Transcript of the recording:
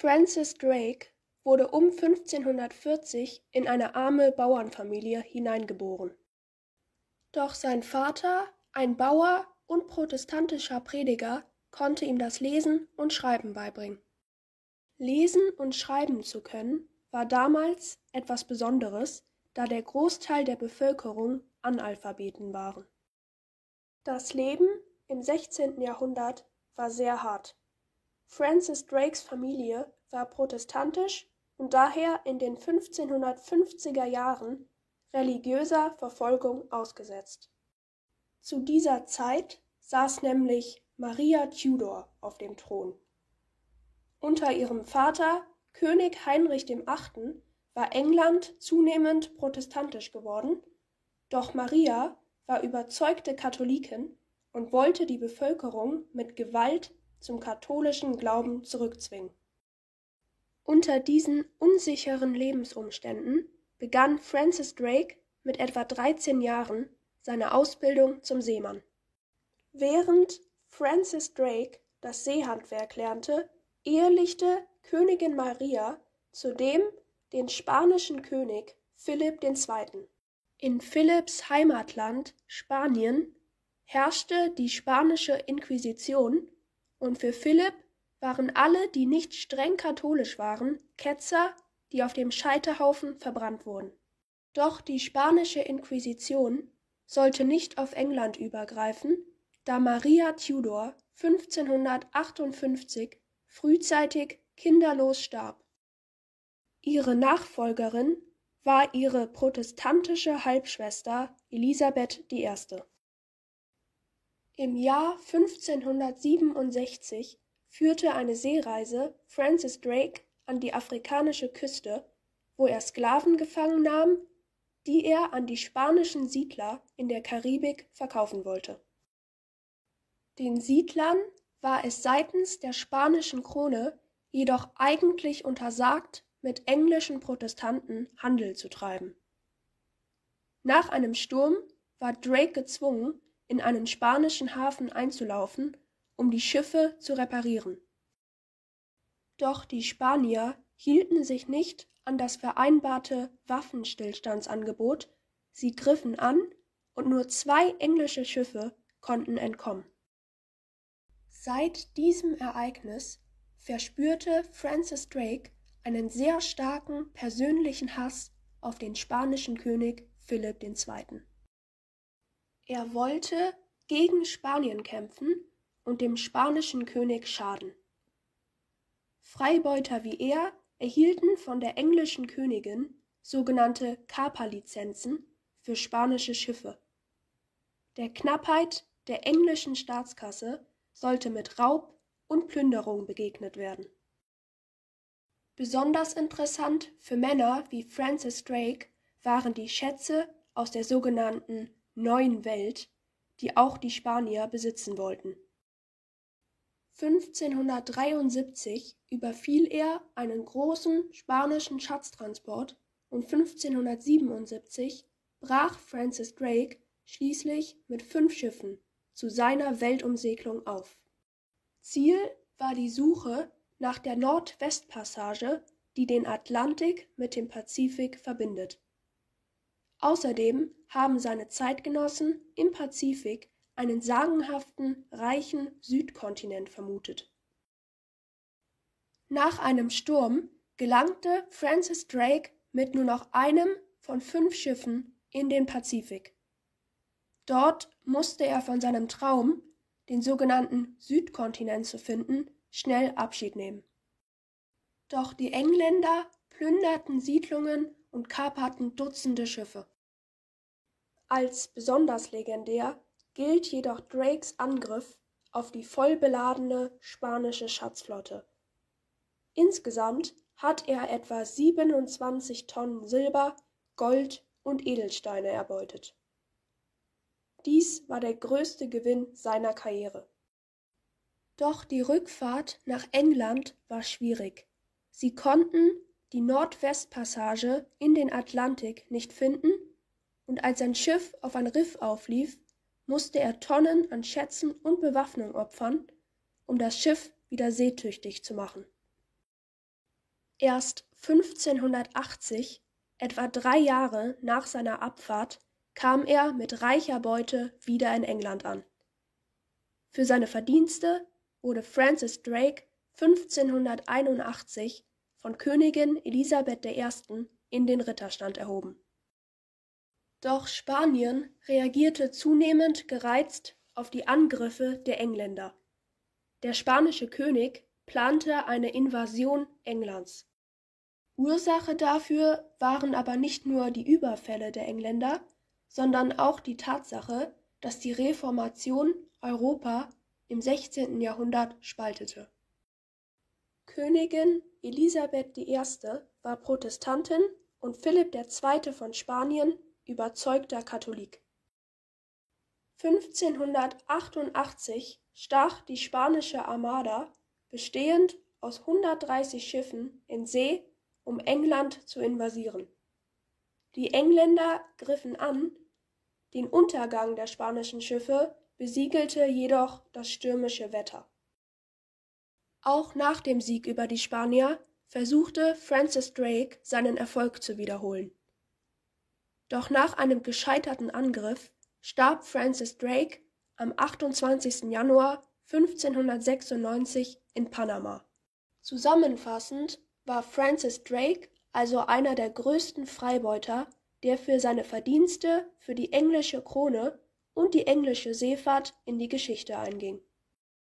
Francis Drake wurde um 1540 in eine arme Bauernfamilie hineingeboren. Doch sein Vater, ein Bauer und protestantischer Prediger, konnte ihm das Lesen und Schreiben beibringen. Lesen und schreiben zu können war damals etwas Besonderes, da der Großteil der Bevölkerung Analphabeten waren. Das Leben im 16. Jahrhundert war sehr hart. Francis Drakes Familie war protestantisch und daher in den 1550er Jahren religiöser Verfolgung ausgesetzt. Zu dieser Zeit saß nämlich Maria Tudor auf dem Thron. Unter ihrem Vater, König Heinrich VIII., war England zunehmend protestantisch geworden, doch Maria war überzeugte Katholikin und wollte die Bevölkerung mit Gewalt zum katholischen Glauben zurückzwingen. Unter diesen unsicheren Lebensumständen begann Francis Drake mit etwa 13 Jahren seine Ausbildung zum Seemann. Während Francis Drake das Seehandwerk lernte, ehelichte Königin Maria zudem den spanischen König Philipp II. In Philipps Heimatland Spanien herrschte die spanische Inquisition und für Philipp waren alle, die nicht streng katholisch waren, Ketzer, die auf dem Scheiterhaufen verbrannt wurden. Doch die spanische Inquisition sollte nicht auf England übergreifen, da Maria Tudor 1558 frühzeitig kinderlos starb. Ihre Nachfolgerin war ihre protestantische Halbschwester Elisabeth I. Im Jahr 1567 führte eine Seereise Francis Drake an die afrikanische Küste, wo er Sklaven gefangen nahm, die er an die spanischen Siedler in der Karibik verkaufen wollte. Den Siedlern war es seitens der spanischen Krone jedoch eigentlich untersagt, mit englischen Protestanten Handel zu treiben. Nach einem Sturm war Drake gezwungen, in einen spanischen Hafen einzulaufen, um die Schiffe zu reparieren. Doch die Spanier hielten sich nicht an das vereinbarte Waffenstillstandsangebot, sie griffen an und nur zwei englische Schiffe konnten entkommen. Seit diesem Ereignis verspürte Francis Drake einen sehr starken persönlichen Hass auf den spanischen König Philipp II. Er wollte gegen Spanien kämpfen und dem spanischen König schaden. Freibeuter wie er erhielten von der englischen Königin sogenannte Kaperlizenzen für spanische Schiffe. Der Knappheit der englischen Staatskasse sollte mit Raub und Plünderung begegnet werden. Besonders interessant für Männer wie Francis Drake waren die Schätze aus der sogenannten Neuen Welt, die auch die Spanier besitzen wollten. 1573 überfiel er einen großen spanischen Schatztransport und 1577 brach Francis Drake schließlich mit fünf Schiffen zu seiner Weltumsegelung auf. Ziel war die Suche nach der Nordwestpassage, die den Atlantik mit dem Pazifik verbindet. Außerdem haben seine Zeitgenossen im Pazifik einen sagenhaften, reichen Südkontinent vermutet. Nach einem Sturm gelangte Francis Drake mit nur noch einem von fünf Schiffen in den Pazifik. Dort musste er von seinem Traum, den sogenannten Südkontinent zu finden, schnell Abschied nehmen. Doch die Engländer plünderten Siedlungen und kaperten Dutzende Schiffe. Als besonders legendär gilt jedoch Drakes Angriff auf die vollbeladene spanische Schatzflotte. Insgesamt hat er etwa 27 Tonnen Silber, Gold und Edelsteine erbeutet. Dies war der größte Gewinn seiner Karriere. Doch die Rückfahrt nach England war schwierig. Sie konnten die Nordwestpassage in den Atlantik nicht finden, und als sein Schiff auf ein Riff auflief, musste er Tonnen an Schätzen und Bewaffnung opfern, um das Schiff wieder seetüchtig zu machen. Erst 1580, etwa drei Jahre nach seiner Abfahrt, kam er mit reicher Beute wieder in England an. Für seine Verdienste wurde Francis Drake 1581 von Königin Elisabeth I. in den Ritterstand erhoben. Doch Spanien reagierte zunehmend gereizt auf die Angriffe der Engländer. Der spanische König plante eine Invasion Englands. Ursache dafür waren aber nicht nur die Überfälle der Engländer, sondern auch die Tatsache, dass die Reformation Europa im 16. Jahrhundert spaltete. Königin Elisabeth I. war Protestantin und Philipp II. von Spanien überzeugter Katholik. 1588 stach die spanische Armada, bestehend aus 130 Schiffen, in See, um England zu invasieren. Die Engländer griffen an, den Untergang der spanischen Schiffe besiegelte jedoch das stürmische Wetter. Auch nach dem Sieg über die Spanier versuchte Francis Drake seinen Erfolg zu wiederholen. Doch nach einem gescheiterten Angriff starb Francis Drake am 28. Januar 1596 in Panama. Zusammenfassend war Francis Drake also einer der größten Freibeuter, der für seine Verdienste für die englische Krone und die englische Seefahrt in die Geschichte einging